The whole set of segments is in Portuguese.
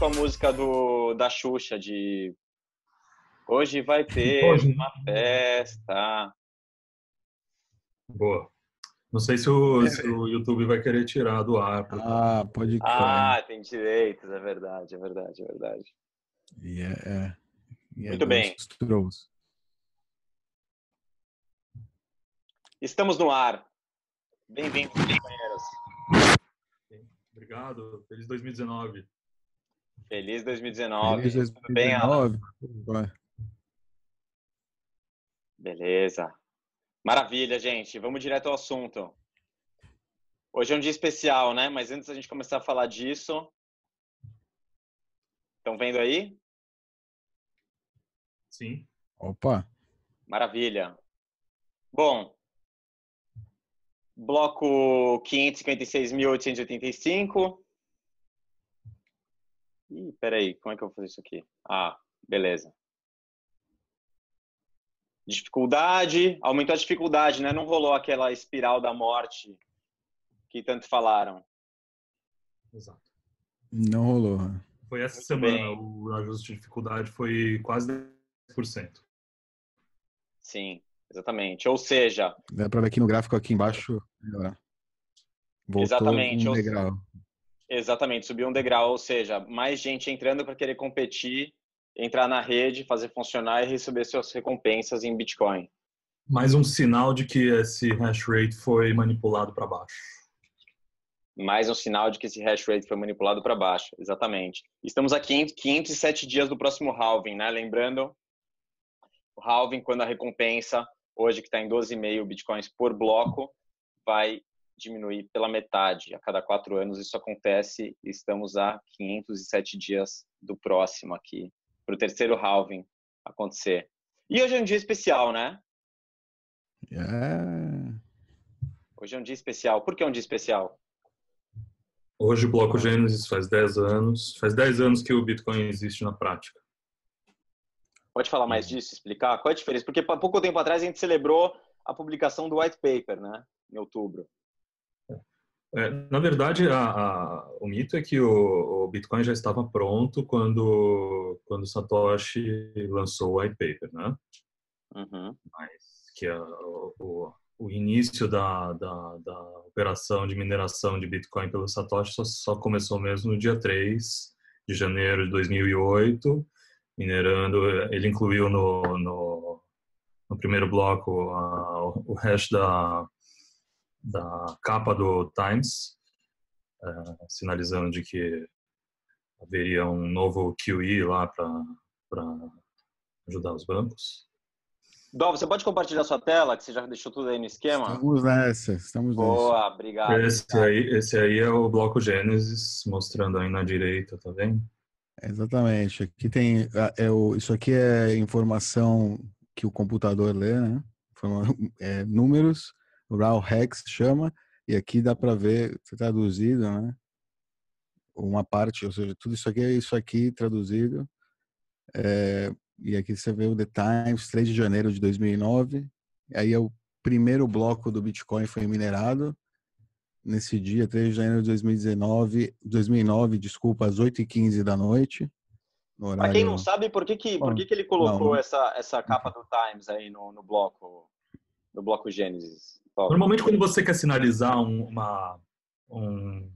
com a música do, da Xuxa, de Hoje vai ter Hoje. uma festa. Boa. Não sei se o, é. se o, YouTube vai querer tirar do ar. Ah, pode crer. Ah, tem direitos, é verdade, é verdade, é verdade. Yeah, é, yeah é Muito bem. Estamos no ar. Bem-vindos, companheiros. Obrigado. Feliz 2019. Feliz 2019. Feliz 2019. Tudo bem, Alan? Beleza. Maravilha, gente. Vamos direto ao assunto. Hoje é um dia especial, né? Mas antes da gente começar a falar disso. Estão vendo aí? Sim. Opa! Maravilha. Bom, bloco 556.885. Ih, peraí, como é que eu vou fazer isso aqui? Ah, beleza dificuldade, aumentou a dificuldade, né? Não rolou aquela espiral da morte que tanto falaram. Exato. Não rolou. Foi essa Muito semana, bem. o ajuste de dificuldade foi quase 10%. Sim, exatamente. Ou seja... Dá para ver aqui no gráfico aqui embaixo. Voltou exatamente. Um degrau. Exatamente, subiu um degrau. Ou seja, mais gente entrando para querer competir entrar na rede, fazer funcionar e receber suas recompensas em Bitcoin. Mais um sinal de que esse hash rate foi manipulado para baixo. Mais um sinal de que esse hash rate foi manipulado para baixo, exatamente. Estamos aqui em 507 dias do próximo halving, né? Lembrando, o halving, quando a recompensa, hoje que está em 12,5 bitcoins por bloco, vai diminuir pela metade. A cada quatro anos isso acontece. Estamos a 507 dias do próximo aqui para o terceiro halving acontecer. E hoje é um dia especial, né? É. Hoje é um dia especial. Por que é um dia especial? Hoje o Bloco Gênesis faz 10 anos. Faz 10 anos que o Bitcoin existe na prática. Pode falar mais disso, explicar? Qual é a diferença? Porque há pouco tempo atrás a gente celebrou a publicação do white paper, né? Em outubro. É, na verdade, a, a, o mito é que o, o, Bitcoin já estava pronto quando quando Satoshi lançou o white paper, né? Uhum. Mas que a, o, o, início da, da, da, operação de mineração de Bitcoin pelo Satoshi só, só, começou mesmo no dia 3 de janeiro de 2008, minerando, ele incluiu no, no, no primeiro bloco o hash da da capa do Times, uh, sinalizando de que haveria um novo QE lá para ajudar os bancos. Dó, você pode compartilhar sua tela, que você já deixou tudo aí no esquema? Estamos nessa, estamos Boa, nessa. obrigado. Esse aí, esse aí é o bloco Gênesis, mostrando aí na direita, tá vendo? Exatamente. Aqui tem, é o, isso aqui é informação que o computador lê, né? É, números Raw Hex chama, e aqui dá para ver, traduzido, né? Uma parte, ou seja, tudo isso aqui é isso aqui traduzido. É, e aqui você vê o The Times, 3 de janeiro de 2009. Aí é o primeiro bloco do Bitcoin foi minerado. Nesse dia, 3 de janeiro de 2019, 2009, desculpa, às 8h15 da noite. Horário... Para quem não sabe, por que, que, por que, que ele colocou não, não... essa, essa capa do Times aí no, no bloco, no bloco Gênesis? Normalmente, quando você quer sinalizar uma, um,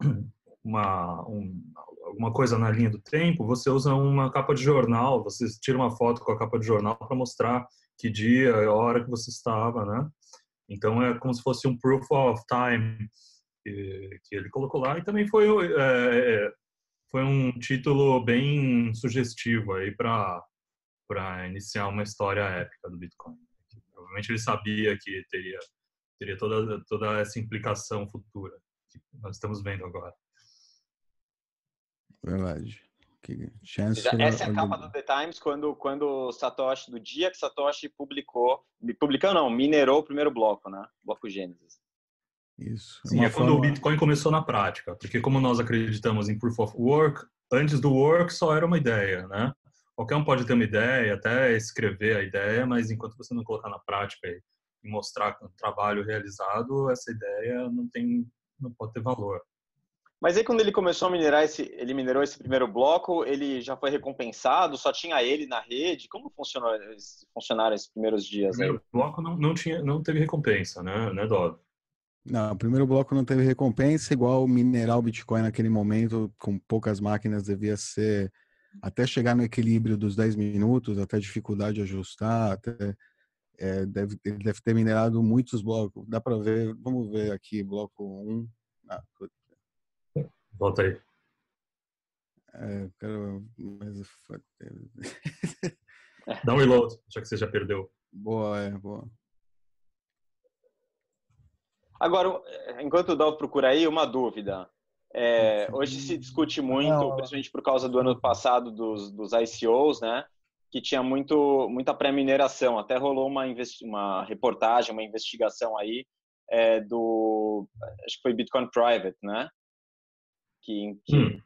uma, um, alguma coisa na linha do tempo, você usa uma capa de jornal, você tira uma foto com a capa de jornal para mostrar que dia e hora que você estava, né? Então, é como se fosse um proof of time que, que ele colocou lá. E também foi, é, é foi um título bem sugestivo aí para iniciar uma história épica do Bitcoin. Provavelmente ele sabia que teria teria toda, toda essa implicação futura que nós estamos vendo agora. Verdade. Que chance essa é a capa do The Times quando quando Satoshi do dia que Satoshi publicou, publicou não, minerou o primeiro bloco, né? Bloco Gênesis. Isso. Sim, é quando o Bitcoin começou na prática, porque como nós acreditamos em proof of work, antes do work só era uma ideia, né? Qualquer um pode ter uma ideia, até escrever a ideia, mas enquanto você não colocar na prática e mostrar com um trabalho realizado, essa ideia não tem, não pode ter valor. Mas aí quando ele começou a minerar esse, ele minerou esse primeiro bloco, ele já foi recompensado? Só tinha ele na rede? Como funcionou, funcionaram esses primeiros dias? O primeiro bloco não, não, tinha, não teve recompensa, né, né Dov? Não, o primeiro bloco não teve recompensa, igual minerar o Bitcoin naquele momento, com poucas máquinas, devia ser até chegar no equilíbrio dos 10 minutos, até dificuldade de ajustar, até, é, deve, ele deve ter minerado muitos blocos. Dá para ver, vamos ver aqui, bloco 1. Ah, Volta aí. É, quero, mas... Dá um reload, já que você já perdeu. Boa, é, boa. Agora, enquanto o Dov procura aí, uma dúvida. É, hoje se discute muito, principalmente por causa do ano passado dos, dos ICOs, né? Que tinha muito, muita pré-mineração. Até rolou uma, uma reportagem, uma investigação aí é, do. Acho que foi Bitcoin Private, né? Que, que... Hum.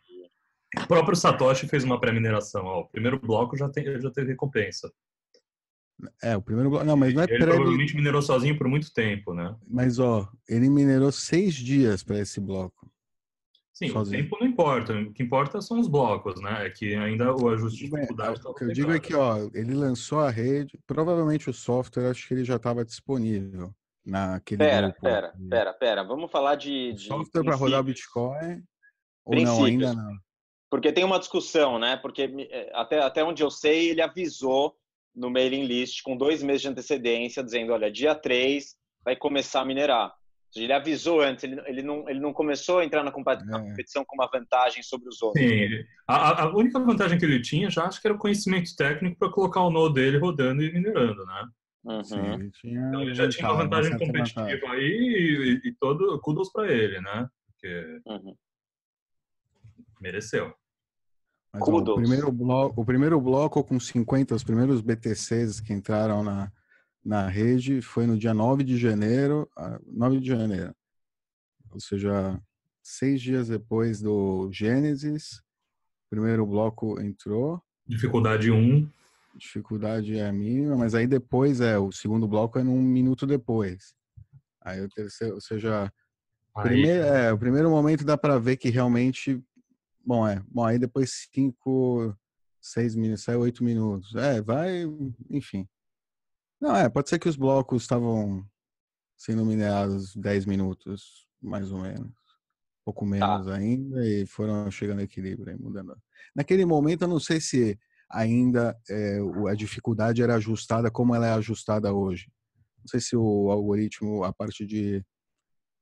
O próprio Satoshi fez uma pré-mineração. O primeiro bloco já, tem, já teve recompensa. É, o primeiro bloco. Não, mas não é ele pré... provavelmente minerou sozinho por muito tempo, né? Mas, ó, ele minerou seis dias para esse bloco. Sim, sozinho. o tempo não importa. O que importa são os blocos, né? É que ainda o ajuste de dificuldade. É, o que eu digo é que, ó, ele lançou a rede. Provavelmente o software, acho que ele já estava disponível naquele. Pera, grupo. pera, pera, pera. Vamos falar de. de software para rodar o Bitcoin? Ou não, ainda não? Porque tem uma discussão, né? Porque eh, até, até onde eu sei, ele avisou no mailing list com dois meses de antecedência, dizendo: olha, dia 3 vai começar a minerar. Ele avisou antes, ele, ele, não, ele não começou a entrar na competição é. com uma vantagem sobre os outros. Sim, a, a, única vantagem que ele tinha já acho que era o conhecimento técnico para colocar o nó dele rodando e minerando, né? Uhum. Sim, ele tinha, então ele já tinha uma vantagem competitiva vantagem. aí e, e, todo kudos para ele, né? Porque uhum. mereceu. Mas, ó, o, primeiro bloco, o primeiro bloco com 50, os primeiros BTCs que entraram na, na rede foi no dia 9 de janeiro, 9 de janeiro. Ou seja, seis dias depois do Gênesis, o primeiro bloco entrou. Dificuldade 1. Dificuldade é mínima, mas aí depois é, o segundo bloco é num minuto depois. Aí o terceiro, ou seja, aí. Primeiro, é, o primeiro momento dá para ver que realmente Bom, é. Bom, aí depois cinco, seis minutos, sai oito minutos. É, vai, enfim. Não, é, pode ser que os blocos estavam sendo minerados dez minutos, mais ou menos. Um pouco tá. menos tá. ainda, e foram chegando ao equilíbrio, aí, mudando. Naquele momento, eu não sei se ainda é, a dificuldade era ajustada como ela é ajustada hoje. Não sei se o algoritmo, a parte de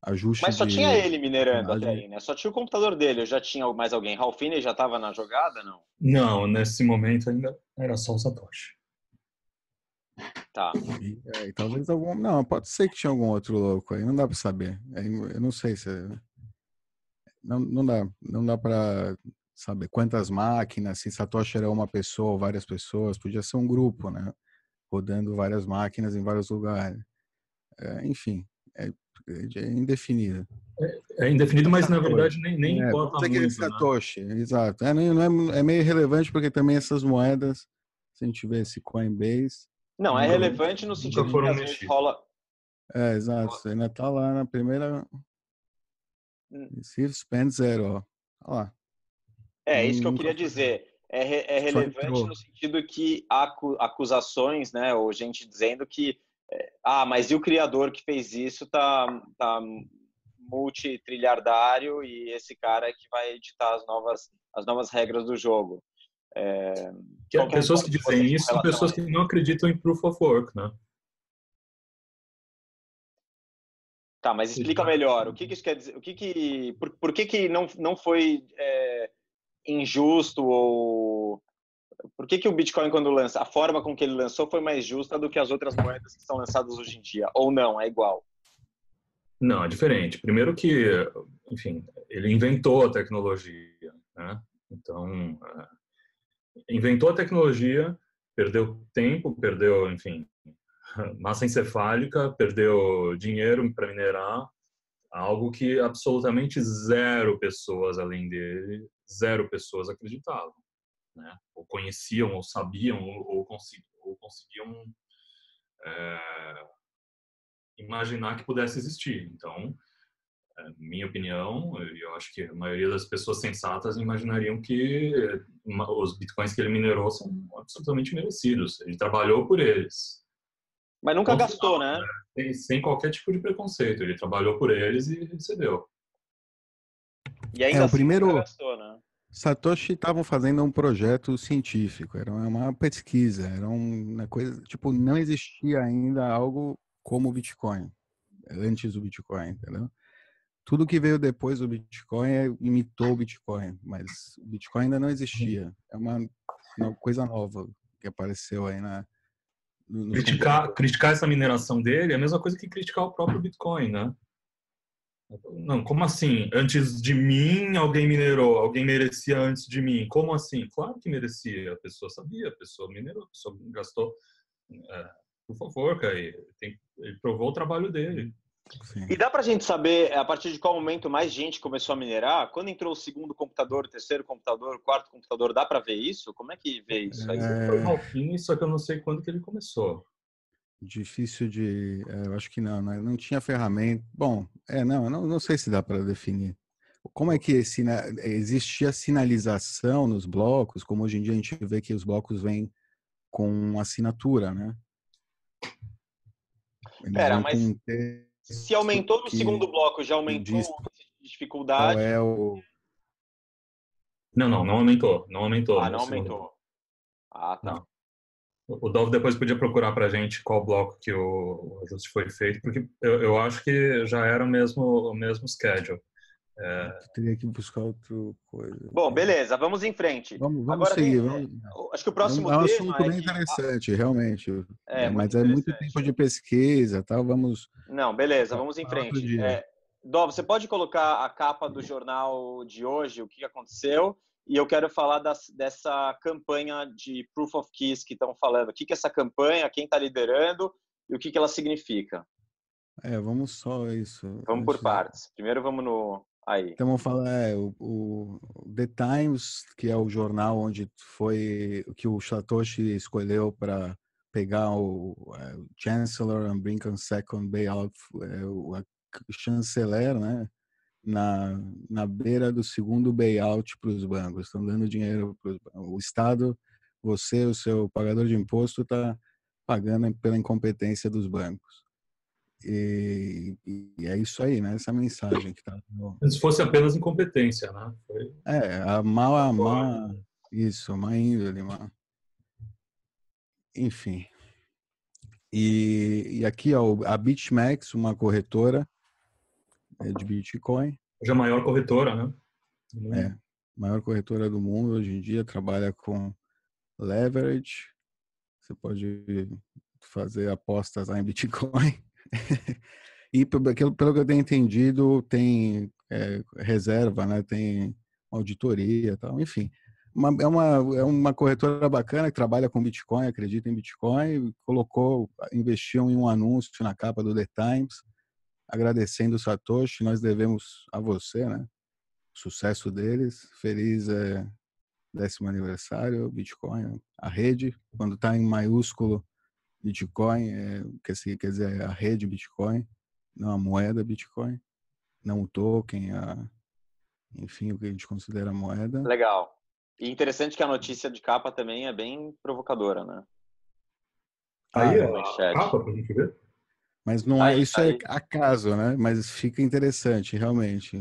ajuste. Mas só de... tinha ele minerando até aí, né? Só tinha o computador dele. Eu já tinha mais alguém. Ralphine já estava na jogada, não? Não, nesse momento ainda era só o Satoshi. Tá. E, é, e talvez algum. Não, pode ser que tinha algum outro louco aí. Não dá para saber. É, eu não sei se. Não, não dá. Não dá para saber quantas máquinas. Se Satoshi era uma pessoa ou várias pessoas, podia ser um grupo, né? Rodando várias máquinas em vários lugares. É, enfim, é, é indefinido. É, é indefinido, mas na verdade nem, nem é, importa muito. Que é Satoshi, né? exato. É, não é, é meio relevante porque também essas moedas, se a gente vê esse Coinbase... Não, é relevante no sentido de que às vezes rola... É, exato. Você ainda tá lá na primeira... Hum. Receive, spend zero, ó. Olha lá. É, isso que eu queria dizer. É, é relevante no sentido que há acusações, né, ou gente dizendo que ah, mas e o criador que fez isso tá, tá multitrilhardário e esse cara é que vai editar as novas, as novas regras do jogo. É, que pessoas que dizem isso são pessoas que não acreditam em Proof of Work, né? Tá, mas explica melhor. O que, que isso quer dizer? O que que, por, por que, que não, não foi é, injusto ou por que, que o Bitcoin, quando lança, a forma com que ele lançou foi mais justa do que as outras moedas que são lançadas hoje em dia? Ou não, é igual? Não, é diferente. Primeiro que, enfim, ele inventou a tecnologia, né? Então, é, inventou a tecnologia, perdeu tempo, perdeu, enfim, massa encefálica, perdeu dinheiro para minerar, algo que absolutamente zero pessoas além dele, zero pessoas acreditavam né? ou conheciam, ou sabiam, ou, consegui, ou conseguiam é, imaginar que pudesse existir. Então, é, minha opinião, eu acho que a maioria das pessoas sensatas imaginariam que os bitcoins que ele minerou são absolutamente merecidos. Ele trabalhou por eles. Mas nunca Ou gastou, né? Sem, sem, qualquer tipo de preconceito. Ele trabalhou por eles e recebeu. E ainda é, assim, o primeiro gastou, né? Satoshi estavam fazendo um projeto científico, era uma pesquisa, era uma coisa, tipo, não existia ainda algo como o Bitcoin, antes do Bitcoin, entendeu? Tudo que veio depois do Bitcoin é, imitou o Bitcoin, mas o Bitcoin ainda não existia. É uma, uma coisa nova que apareceu aí na. No, criticar, criticar essa mineração dele é a mesma coisa que criticar o próprio Bitcoin, né? Não, como assim? Antes de mim, alguém minerou, alguém merecia antes de mim. Como assim? Claro que merecia. A pessoa sabia, a pessoa minerou, a pessoa gastou. É, por favor, cara, ele, tem, ele provou o trabalho dele. Sim. E dá para a gente saber a partir de qual momento mais gente começou a minerar? Quando entrou o segundo computador, o terceiro computador, o quarto computador, dá para ver isso? Como é que vê isso aí? É... Foi mal fim, só que eu não sei quando que ele começou. Difícil de. É, eu acho que não, né? não tinha ferramenta. Bom, é, não, não, não sei se dá para definir. Como é que sina... existia sinalização nos blocos, como hoje em dia a gente vê que os blocos vêm com assinatura, né? Pera, mas. Com se aumentou no segundo bloco, já aumentou a dificuldade? Qual é o... Não, não, não aumentou. Não aumentou. Ah, não aumentou. Ah, tá. Não. O Dov depois podia procurar para a gente qual bloco que o ajuste foi feito, porque eu, eu acho que já era o mesmo, o mesmo schedule. É... Teria que buscar outra coisa. Bom, beleza, vamos em frente. Vamos, vamos Agora, seguir. Vamos... Acho que o próximo é um assunto tema bem é interessante, realmente. É, é mas é muito tempo de pesquisa, tá? Vamos. Não, beleza, vamos em frente. É, Dó, você pode colocar a capa do jornal de hoje, o que aconteceu? E eu quero falar das, dessa campanha de Proof of Keys que estão falando. O que, que é essa campanha, quem está liderando e o que, que ela significa? É, vamos só isso. Vamos por partes. Primeiro vamos no, Aí. Então vamos falar é, o, o, The Times, que é o jornal onde foi que o Satoshi escolheu para pegar o, é, o Chancellor and Brinkham Second Bailout, é, o chanceler, né? Na, na beira do segundo bailout para os bancos. Estão dando dinheiro para o Estado, você, o seu pagador de imposto, está pagando pela incompetência dos bancos. E, e, é isso aí, né? Essa mensagem que tá. No... Se fosse apenas incompetência, né? Foi... É, a mal, a má, isso, má índole, má... Enfim. E, e aqui, ó, a BitMEX, uma corretora é de Bitcoin. Hoje é a maior corretora, né? É, maior corretora do mundo hoje em dia, trabalha com leverage. Você pode fazer apostas lá em Bitcoin. E pelo, pelo que eu tenho entendido, tem é, reserva, né? Tem auditoria tal, enfim. Uma, é, uma, é uma corretora bacana que trabalha com Bitcoin, acredita em Bitcoin, colocou, investiu em um anúncio na capa do The Times, agradecendo o Satoshi, nós devemos a você, né? O sucesso deles, feliz é, décimo aniversário, Bitcoin, a rede, quando está em maiúsculo, Bitcoin, é, quer, dizer, quer dizer, a rede Bitcoin, não a moeda Bitcoin, não o token, a, enfim, o que a gente considera moeda. Legal. E interessante que a notícia de capa também é bem provocadora, né? Aí, ah, a capa pra gente ver. Mas não é, isso aí. é acaso, né? Mas fica interessante, realmente.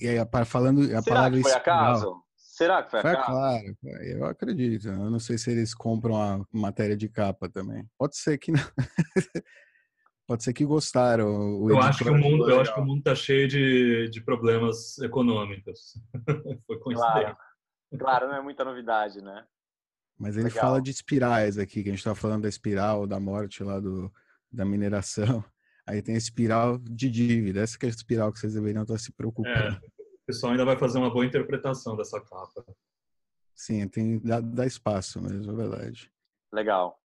E falando a Será palavra que foi acaso? Será que foi, foi a capa? Claro, eu acredito. Eu não sei se eles compram a matéria de capa também. Pode ser que não. Pode ser que gostaram. eu acho que, o mundo, eu acho que o mundo está cheio de, de problemas econômicos. foi coincidência. Claro. claro, não é muita novidade, né? Mas ele Legal. fala de espirais aqui, que a gente está falando da espiral da morte lá do, da mineração. Aí tem a espiral de dívida. Essa que é a espiral que vocês deveriam estar se preocupando. É pessoal ainda vai fazer uma boa interpretação dessa capa. Sim, tem dá, dá espaço mesmo, é verdade. Legal.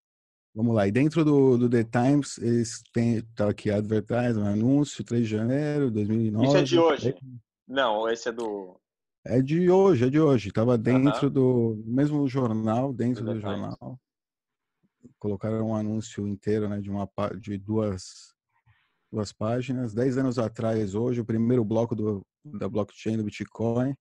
Vamos lá. E dentro do, do The Times, eles têm, tá aqui, advertise, um anúncio, 3 de janeiro de 2009. Isso é de hoje? É... Não, esse é do... É de hoje, é de hoje. Estava dentro do mesmo jornal, dentro do, do jornal. Colocaram um anúncio inteiro, né, de uma de duas duas páginas. Dez anos atrás, hoje, o primeiro bloco do, da blockchain do Bitcoin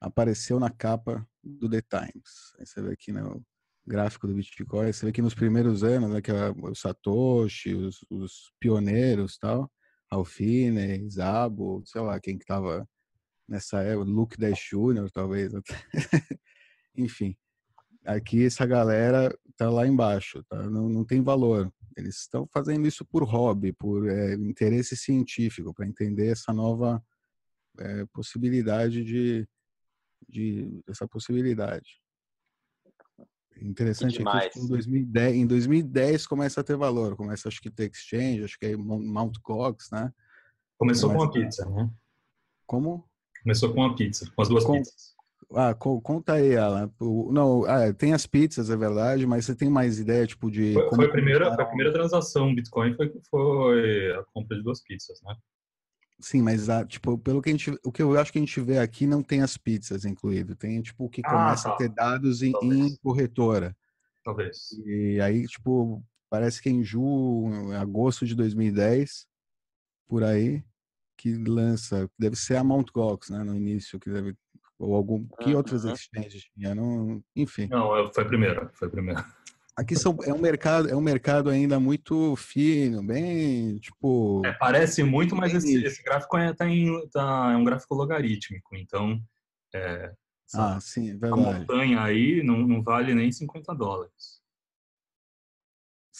apareceu na capa do The Times. Aí você vê aqui no gráfico do Bitcoin, você vê que nos primeiros anos, né, que é o Satoshi, os, os pioneiros tal, Alfine, Zabo, sei lá, quem que tava nessa época, Luke Dash Jr., talvez. Enfim, aqui essa galera tá lá embaixo, tá? não, não tem valor. Eles estão fazendo isso por hobby, por é, interesse científico, para entender essa nova é, possibilidade de, de essa possibilidade. Interessante é que em 2010, em 2010 começa a ter valor, começa acho que ter exchange, acho que é Mount Cox, né? Começou começa... com a pizza, né? Como? Começou com a pizza, com as duas com... pizzas. Ah, conta aí, Alan. Não, ah, tem as pizzas, é verdade, mas você tem mais ideia, tipo, de... Foi, foi a, primeira, a primeira transação Bitcoin foi, foi a compra de duas pizzas, né? Sim, mas ah, tipo, pelo que a gente, o que eu acho que a gente vê aqui não tem as pizzas incluído, tem tipo o que ah, começa tá. a ter dados em, em, corretora. Talvez. E aí, tipo, parece que em julho, agosto de 2010, por aí, que lança, deve ser a Mt. Gox, né, no início, que deve ou algum que outras exchanges tinha, não, enfim. Não, foi a primeira, foi a primeira. Aqui são, é um mercado, é um mercado ainda muito fino, bem tipo. É, parece muito, mas esse, esse, gráfico é, tá em, tá, é um gráfico logarítmico, então. É, ah, sim, é verdade. A montanha aí não, não vale nem 50 dólares.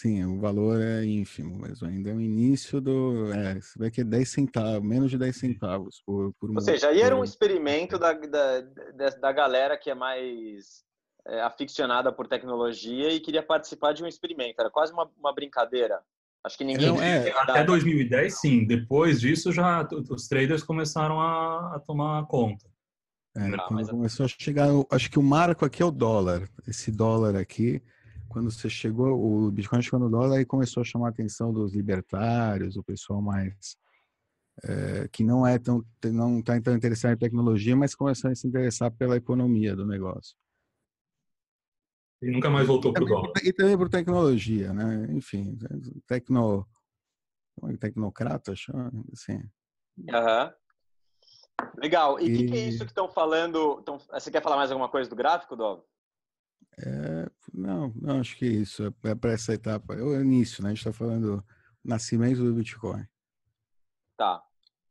Sim, o valor é ínfimo, mas ainda é o início do. É, você vê que é 10 centavos, menos de 10 centavos por, por Ou seja, aí era um experimento da, da, da galera que é mais é, aficionada por tecnologia e queria participar de um experimento. Era quase uma, uma brincadeira. Acho que ninguém. Não, é, até 2010, sim. Depois disso, já os traders começaram a, a tomar conta. É, Não, quando começou a chegar, acho que o marco aqui é o dólar. Esse dólar aqui, quando você chegou, o Bitcoin chegou no dólar e começou a chamar a atenção dos libertários, o pessoal mais é, que não é tão não está tão interessado em tecnologia, mas começou a se interessar pela economia do negócio. E nunca mais voltou para o dólar. E também por tecnologia, né? Enfim, tecno, é tecnocrata, assim. Uhum. Legal. E o e... que, que, é isso que estão falando? Tão... Você quer falar mais alguma coisa do gráfico, Dov? É, não, não, acho que é isso. É para essa etapa. É o início, né? A gente está falando nascimento do Bitcoin. Tá,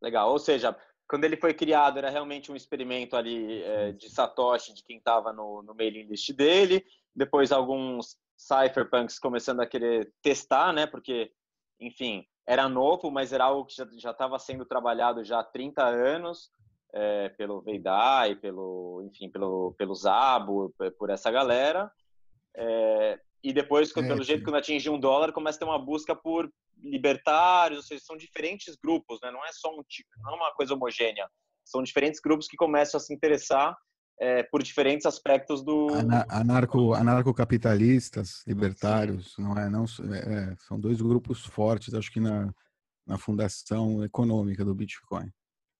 legal. Ou seja, quando ele foi criado, era realmente um experimento ali é, de Satoshi, de quem estava no, no mailing list dele. Depois, alguns cypherpunks começando a querer testar, né? Porque, enfim, era novo, mas era algo que já estava sendo trabalhado já há 30 anos é, pelo Veidai, pelo, enfim, pelo, pelo Zabo, por essa galera. É, e depois, é, pelo jeito, quando atinge um dólar, começa a ter uma busca por libertários, ou seja, são diferentes grupos, né? não é só um tipo, não é uma coisa homogênea. São diferentes grupos que começam a se interessar é, por diferentes aspectos do anarco anarcocapitalistas libertários não é não é, são dois grupos fortes acho que na, na fundação econômica do Bitcoin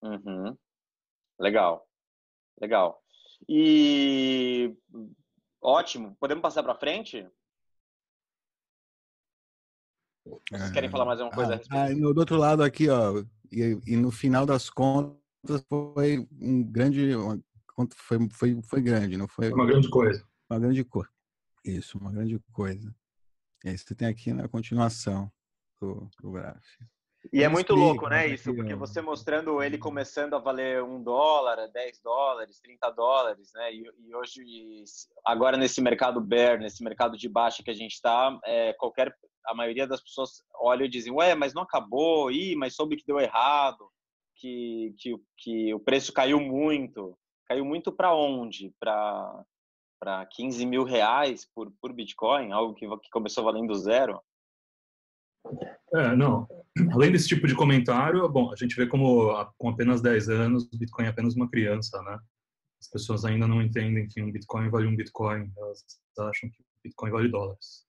uhum. legal legal e ótimo podemos passar para frente vocês querem falar mais alguma coisa? Ah, ah, do outro lado aqui, ó, e, e, no final das contas foi um grande, uma, foi, foi, foi grande, não foi? Uma grande coisa. Uma grande coisa. Isso, uma grande coisa. E aí você tem aqui na continuação do, do gráfico. E é muito louco, né, isso? Porque você mostrando ele começando a valer um dólar, 10 dólares, 30 dólares, né? E, e hoje, agora nesse mercado bear, nesse mercado de baixa que a gente está, é, qualquer a maioria das pessoas olha e dizem, ué, mas não acabou, ih, mas soube que deu errado, que, que, que o preço caiu muito. Caiu muito para onde? Para para 15 mil reais por, por Bitcoin, algo que, que começou valendo zero? É, não. Além desse tipo de comentário, bom, a gente vê como com apenas 10 anos, o Bitcoin é apenas uma criança, né? As pessoas ainda não entendem que um Bitcoin vale um Bitcoin, elas acham que Bitcoin vale dólares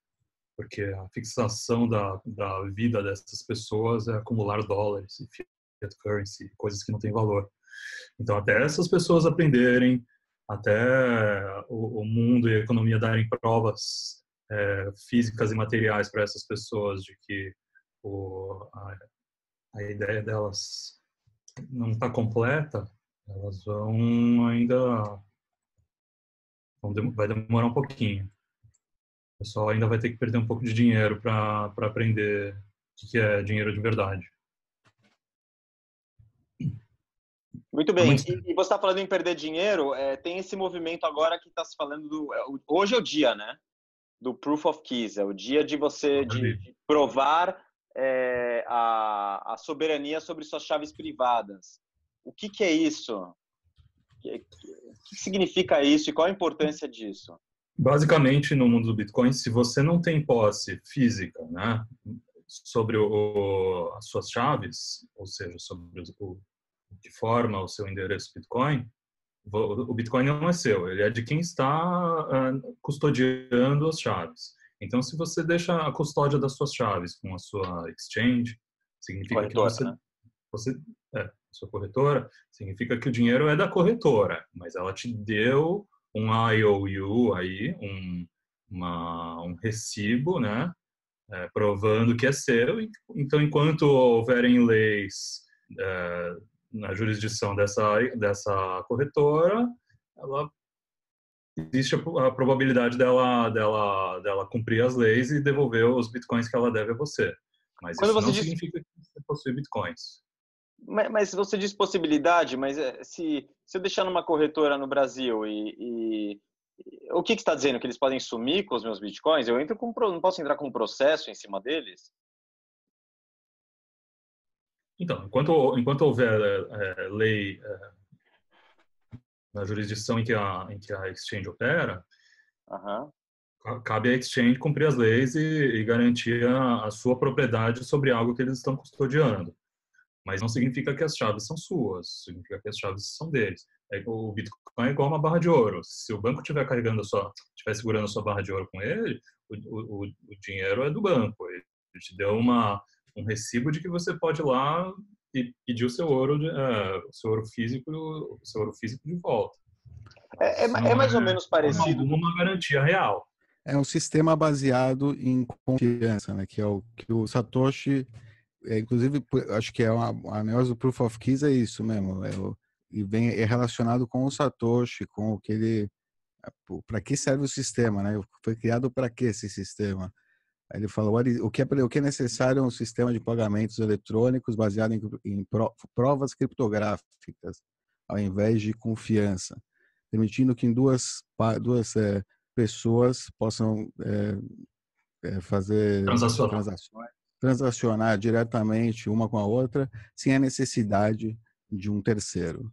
porque a fixação da, da vida dessas pessoas é acumular dólares e fiat currency, coisas que não têm valor. Então, até essas pessoas aprenderem, até o, o mundo e a economia darem provas é, físicas e materiais para essas pessoas de que o, a, a ideia delas não está completa, elas vão ainda vai demorar um pouquinho. O pessoal ainda vai ter que perder um pouco de dinheiro para aprender o que é dinheiro de verdade. Muito bem. E, e você está falando em perder dinheiro, é, tem esse movimento agora que está se falando do. É, hoje é o dia, né? Do proof of keys. É o dia de você de, de provar é, a, a, soberania sobre suas chaves privadas. O que, que é isso? O que, significa isso e qual a importância disso? Basicamente, no mundo do Bitcoin, se você não tem posse física, né, sobre o, as suas chaves, ou seja, sobre o, que forma o seu endereço Bitcoin, o Bitcoin não é seu, ele é de quem está uh, custodiando as chaves. Então, se você deixa a custódia das suas chaves com a sua exchange, significa corretora, que você, né? você é, sua corretora, significa que o dinheiro é da corretora, mas ela te deu um IOU aí, um, uma, um recibo, né, é, provando que é seu. Então, enquanto houverem leis é, na jurisdição dessa, dessa corretora, ela existe a, probabilidade dela, dela, dela cumprir as leis e devolver os bitcoins que ela deve a você. Mas Quando isso não diz... significa que você possui bitcoins. Mas, mas, você diz possibilidade, mas é, se, se eu deixar numa corretora no Brasil e, e o que, que está dizendo? Que eles podem sumir com os meus bitcoins? Eu entro com, não posso entrar com um processo em cima deles? Então, enquanto, enquanto houver é, é, lei é, na jurisdição em que a, em que a exchange opera, uhum. cabe à exchange cumprir as leis e, e garantir a, a, sua propriedade sobre algo que eles estão custodiando. Mas não significa que as chaves são suas, significa que as chaves são deles. É, o Bitcoin é igual uma barra de ouro. Se o banco estiver carregando a sua, estiver segurando a sua barra de ouro com ele, o, o, o dinheiro é do banco. Ele te deu uma um recibo de que você pode ir lá e pedir o seu ouro, de, uh, o seu ouro físico, o seu ouro físico de volta. É, é, é mais ou menos parecido. Uma, uma garantia real. É um sistema baseado em confiança, né? Que é o que o Satoshi, é, inclusive, acho que é uma, a negócio do Proof of Keys é isso mesmo. É o, e vem é relacionado com o Satoshi, com o que ele para que serve o sistema, né? Foi criado para que esse sistema? Ele falou: o que, é, o que é necessário é um sistema de pagamentos eletrônicos baseado em, em provas criptográficas, ao invés de confiança, permitindo que duas, duas é, pessoas possam é, fazer transações, transacionar diretamente uma com a outra, sem a necessidade de um terceiro.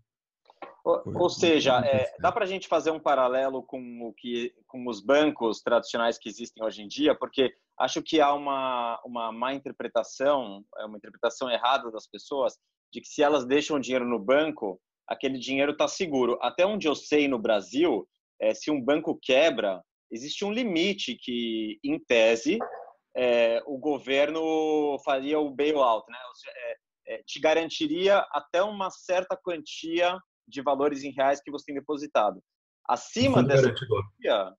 Ou, ou seja, é, dá para a gente fazer um paralelo com o que com os bancos tradicionais que existem hoje em dia, porque acho que há uma uma má interpretação, é uma interpretação errada das pessoas de que se elas deixam dinheiro no banco, aquele dinheiro está seguro. Até onde eu sei no Brasil, é, se um banco quebra, existe um limite que, em tese, é, o governo faria o bailout, né? Seja, é, é, te garantiria até uma certa quantia de valores em reais que você tem depositado. Acima dessa quantia,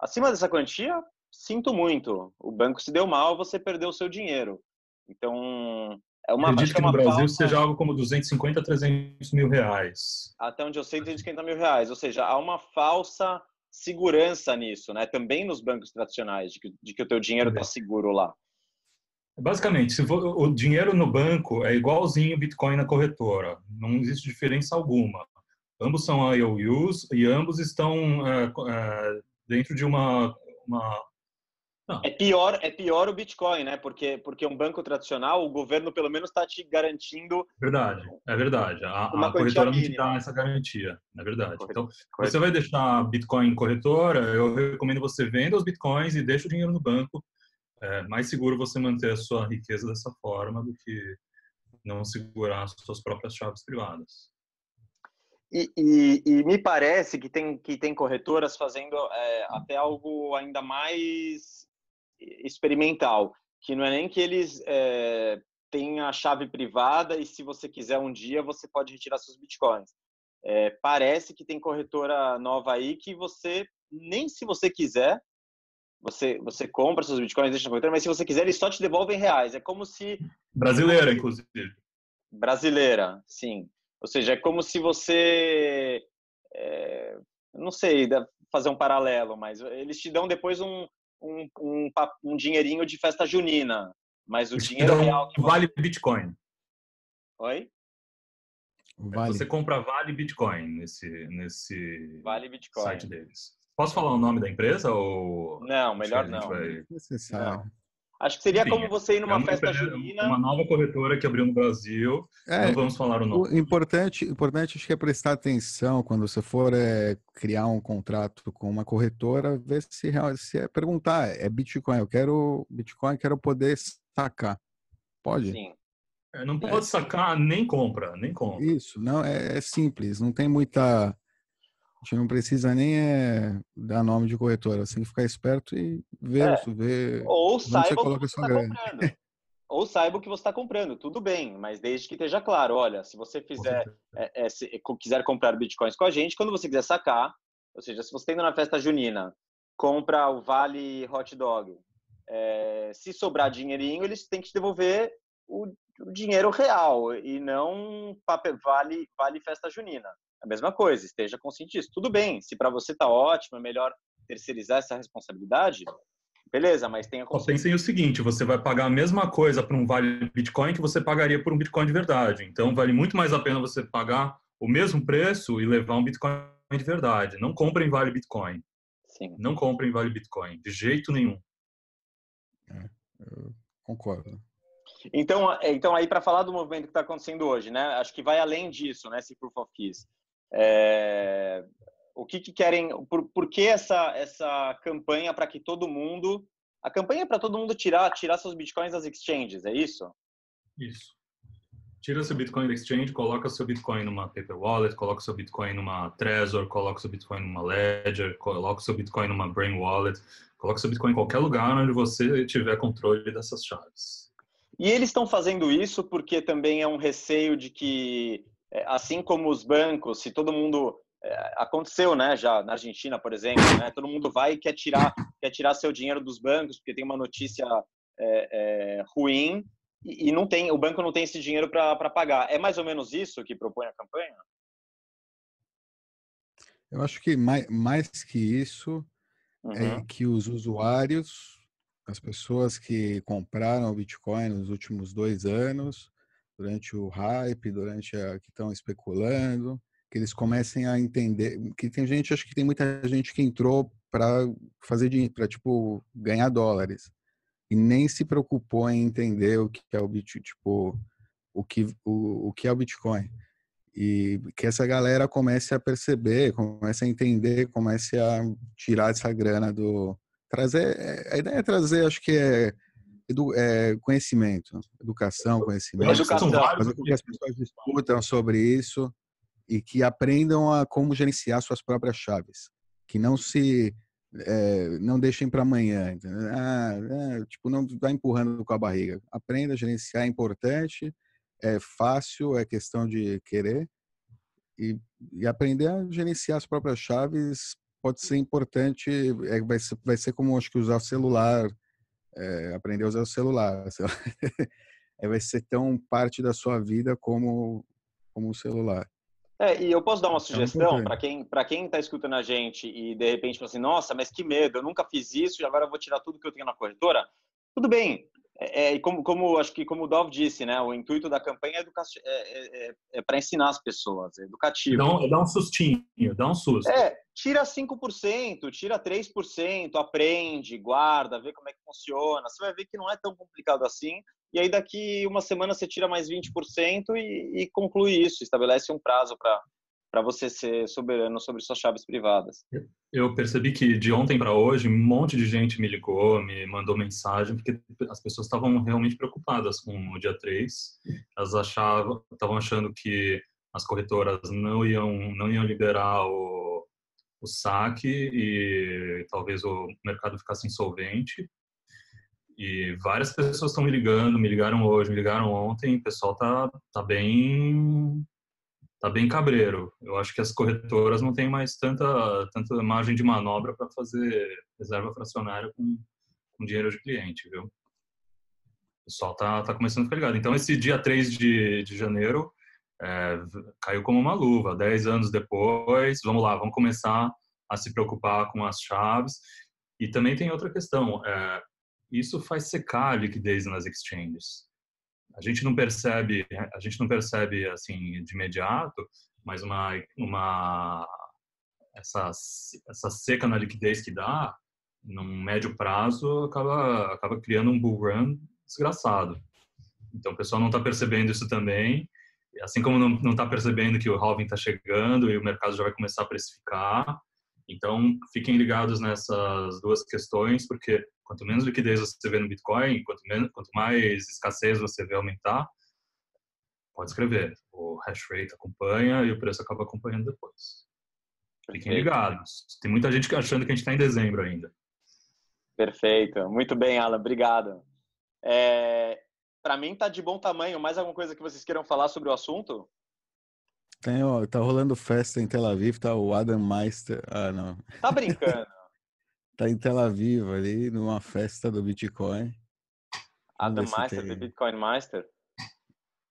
acima dessa quantia, sinto muito. O banco se deu mal, você perdeu o seu dinheiro. Então, é uma Acredito que, que é no Brasil falta... seja algo como 250 a 300 mil reais. Até onde eu sei, 250 mil reais. Ou seja, há uma falsa segurança nisso, né? Também nos bancos tradicionais, de que, de que o teu dinheiro está seguro lá. Basicamente, se for, o dinheiro no banco é igualzinho o Bitcoin na corretora. Não existe diferença alguma. Ambos são IOUs e ambos estão é, é, dentro de uma, uma não. É pior, é pior o Bitcoin, né? Porque porque um banco tradicional, o governo pelo menos está te garantindo. Verdade, é verdade. A, a corretora não te dá essa garantia, é verdade. Correto. Então, Correto. você vai deixar Bitcoin corretora, eu recomendo você venda os Bitcoins e deixa o dinheiro no banco é mais seguro você manter a sua riqueza dessa forma do que não segurar as suas próprias chaves privadas. E, e, e me parece que tem, que tem corretoras fazendo é, até algo ainda mais experimental, que não é nem que eles é, têm a chave privada e se você quiser um dia você pode retirar seus bitcoins. É, parece que tem corretora nova aí que você nem se você quiser você, você compra seus bitcoins, deixa na corretora, mas se você quiser, eles só te devolvem reais. É como se. Brasileira, inclusive. Brasileira, sim. Ou seja, é como se você. É, não sei fazer um paralelo, mas eles te dão depois um, um, um, um dinheirinho de festa junina. Mas o dinheiro real que você... Vale Bitcoin. Oi? Vale. Você compra Vale Bitcoin nesse, nesse vale Bitcoin. site deles. Posso falar o nome da empresa ou não? Melhor não. Vai... Não. Acho que seria Enfim, como você ir numa é festa junina. Uma nova corretora que abriu no Brasil. É, não vamos falar o nome. O importante, importante acho que é prestar atenção quando você for é, criar um contrato com uma corretora, ver se, se é perguntar, é Bitcoin, eu quero Bitcoin, quero poder sacar. Pode? Sim. É, não pode é. sacar nem compra, nem compra. Isso, não é, é simples, não tem muita gente não precisa nem é, dar nome de corretora, você tem que ficar esperto e ver, é. ver Ou saiba o que você está comprando. Ou saiba o que você está comprando, tudo bem, mas desde que esteja claro, olha, se você fizer, é, é, se quiser comprar bitcoins com a gente, quando você quiser sacar, ou seja, se você está indo na festa junina, compra o Vale Hot Dog, se sobrar dinheirinho, eles têm que te devolver o, o dinheiro real e não papel, vale, vale festa junina. A mesma coisa, esteja consciente disso. Tudo bem, se para você tá ótimo, é melhor terceirizar essa responsabilidade, beleza, mas tenha consciência. Pensem o seguinte, você vai pagar a mesma coisa para um vale Bitcoin que você pagaria por um Bitcoin de verdade. Então, vale muito mais a pena você pagar o mesmo preço e levar um Bitcoin de verdade. Não comprem vale Bitcoin. Sim. Não comprem vale Bitcoin, de jeito nenhum. É, eu concordo. Então, então aí para falar do movimento que está acontecendo hoje, né? Acho que vai além disso, né? Esse proof of keys. É, o que, que, querem? Por, por que essa essa campanha para que todo mundo a campanha é para todo mundo tirar tirar seus bitcoins das exchanges, é isso? Isso. Tira seu Bitcoin da exchange, coloca seu Bitcoin numa paper wallet, coloca seu Bitcoin numa Trezor, coloca seu Bitcoin numa Ledger, coloca seu Bitcoin numa Brain Wallet, coloca seu Bitcoin em qualquer lugar onde você tiver controle dessas chaves. E eles estão fazendo isso porque também é um receio de que assim como os bancos, se todo mundo é, aconteceu, né, já na Argentina, por exemplo, né, todo mundo vai e quer tirar, quer tirar seu dinheiro dos bancos porque tem uma notícia é, é, ruim e, e, não tem, o banco não tem esse dinheiro para pagar. É mais ou menos isso que propõe a campanha? Eu acho que mais, mais que isso é uhum. é que os usuários, as pessoas que compraram o Bitcoin nos últimos dois anos, durante o hype, durante a que estão especulando, que eles comecem a entender que tem gente, acho que tem muita gente que entrou para fazer dinheiro, para tipo ganhar dólares e nem se preocupou em entender o que é o tipo o que o, o que é o Bitcoin e que essa galera comece a perceber, comece a entender, comece a tirar essa grana do trazer a ideia é trazer, acho que é edu, é, conhecimento, educação, conhecimento. Educação. Fazer com que as pessoas discutam sobre isso e que aprendam a como gerenciar suas próprias chaves. Que não se é, não deixem para amanhã. Ah, é, tipo, não vai empurrando com a barriga. Aprenda a gerenciar, é importante, é fácil, é questão de querer. E, e aprender a gerenciar as próprias chaves pode ser importante, é, vai, ser, vai ser como acho que usar o celular é, aprender a usar o celular. vai ser tão parte da sua vida como, como o celular. É, e eu posso dar uma sugestão para quem para quem está escutando a gente e de repente fala assim, nossa, mas que medo, eu nunca fiz isso e agora eu vou tirar tudo que eu tenho na corretora. Tudo bem, é, é, como, como acho que como o Dov disse, né, o intuito da campanha é, é, é, é, é para ensinar as pessoas, é educativo. Dá dá um sustinho, dá um susto. É, tira 5%, tira 3%, aprende, guarda, vê como é que funciona. Você vai ver que não é tão complicado assim. E aí daqui uma semana você tira mais 20% e, e conclui isso, estabelece um prazo para para você ser soberano sobre suas chaves privadas. Eu percebi que de ontem para hoje um monte de gente me ligou, me mandou mensagem, porque as pessoas estavam realmente preocupadas com o dia 3. Elas achavam, estavam achando que as corretoras não iam não iam liberar o, o saque e talvez o mercado ficasse insolvente. E várias pessoas estão me ligando, me ligaram hoje, me ligaram ontem, o pessoal tá tá bem tá bem cabreiro. Eu acho que as corretoras não têm mais tanta, tanta margem de manobra para fazer reserva fracionária com, com dinheiro de cliente, viu? O pessoal tá, tá começando a ficar ligado. Então, esse dia 3 de, de janeiro é, caiu como uma luva. Dez anos depois, vamos lá, vamos começar a se preocupar com as chaves. E também tem outra questão. É, isso faz secar a liquidez nas exchanges a gente não percebe, a gente não percebe assim de imediato, mas uma uma essa essa seca na liquidez que dá, num médio prazo, acaba acaba criando um bull run desgraçado. Então o pessoal não está percebendo isso também, assim como não está percebendo que o halving está chegando e o mercado já vai começar a precificar. Então fiquem ligados nessas duas questões, porque Quanto menos liquidez você vê no Bitcoin, quanto, menos, quanto mais escassez você vê aumentar, pode escrever. O hash rate acompanha e o preço acaba acompanhando depois. Fiquem ligados. Tem muita gente achando que a gente está em dezembro ainda. Perfeito. Muito bem, Alan. Obrigado. É, Para mim, tá de bom tamanho. Mais alguma coisa que vocês queiram falar sobre o assunto? Tem, ó, tá rolando festa em Tel Aviv, tá o Adam Meister. Ah, não. Tá brincando? tá em Tel Aviv ali, numa festa do Bitcoin. Adam Meister, tem... Bitcoin Master?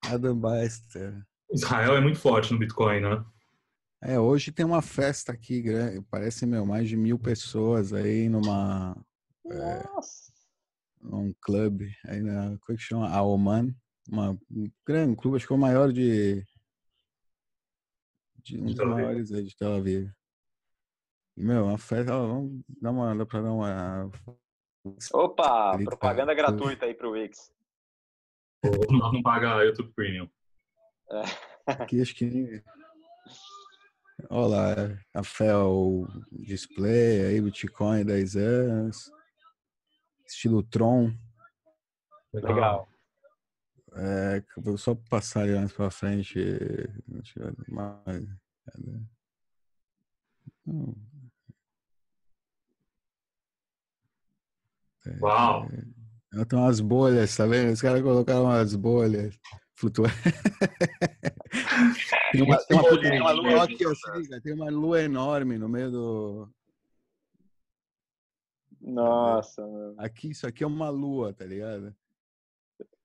Adam Meister. Israel é muito forte no Bitcoin, né? É, hoje tem uma festa aqui, parece, meu, mais de mil pessoas aí numa... É, num clube aí na... Como é que chama? A Oman. Uma, um grande clube, acho que é o maior de... de um dos maiores aí de Tel Aviv. Meu, uma festa, vamos dar uma, dá pra dar uma. Opa, propaganda gratuita aí pro Wix. Nós não paga YouTube Premium. É. Aqui acho que. Olha lá, a fé, o display aí, Bitcoin 10 anos. Estilo Tron. Legal. É, vou só passar ali mais pra frente. Mais, Uau! É, tem umas bolhas, tá vendo? Os caras colocaram umas bolhas flutuantes. tem, uma, tem, uma, tem, uma lua, aqui, assim, tem uma lua enorme no meio do. Nossa, Aqui, isso aqui é uma lua, tá ligado?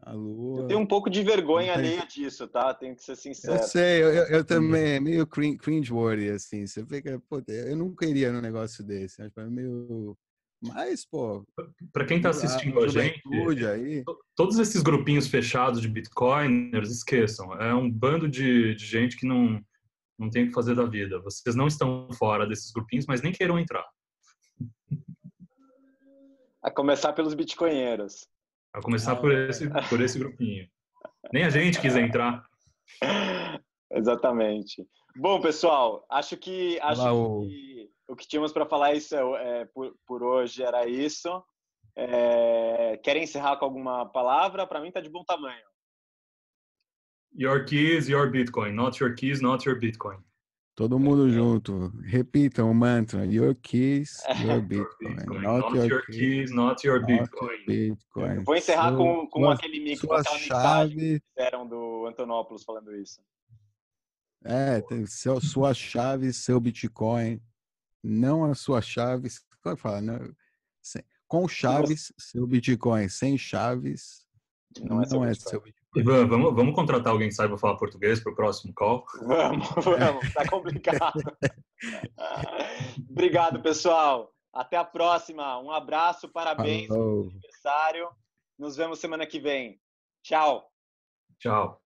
A lua. Eu tenho um pouco de vergonha alheia disso, tá? Tenho que ser sincero. Eu sei, eu, eu também, é meio cringe-worthy, assim. Você fica, pô, eu nunca iria num negócio desse. Acho que é meio mas, pô. Para quem está assistindo a, a gente, aí... todos esses grupinhos fechados de bitcoiners, esqueçam. É um bando de, de gente que não, não tem o que fazer da vida. Vocês não estão fora desses grupinhos, mas nem queiram entrar. A começar pelos bitcoinheiros. A começar ah, por, esse, por esse grupinho. Nem a gente quis entrar. Exatamente. Bom, pessoal, acho que acho Olá, que o que tínhamos para falar isso é, por, por hoje era isso. É, querem encerrar com alguma palavra? Para mim está de bom tamanho. Your keys, your Bitcoin. Not your keys, not your Bitcoin. Todo mundo junto. Repitam o mantra. Your keys, your Bitcoin. Bitcoin. Not, not, your, keys, keys, not your Bitcoin. Bitcoin. Vou encerrar com, com sua, aquele mic, sua chave... que fizeram do Antonopoulos falando isso. É, tem seu, sua chave, seu Bitcoin, não a sua chave. Como é que fala? Não, sem, com chaves, seu Bitcoin. Sem chaves, não, é não é, seu, Bitcoin. Ivan, vamos, vamos contratar alguém que saiba falar português para o próximo call? Vamos, vamos, tá complicado. Obrigado, pessoal. Até a próxima. Um abraço, parabéns pelo aniversário. Nos vemos semana que vem. Tchau. Tchau.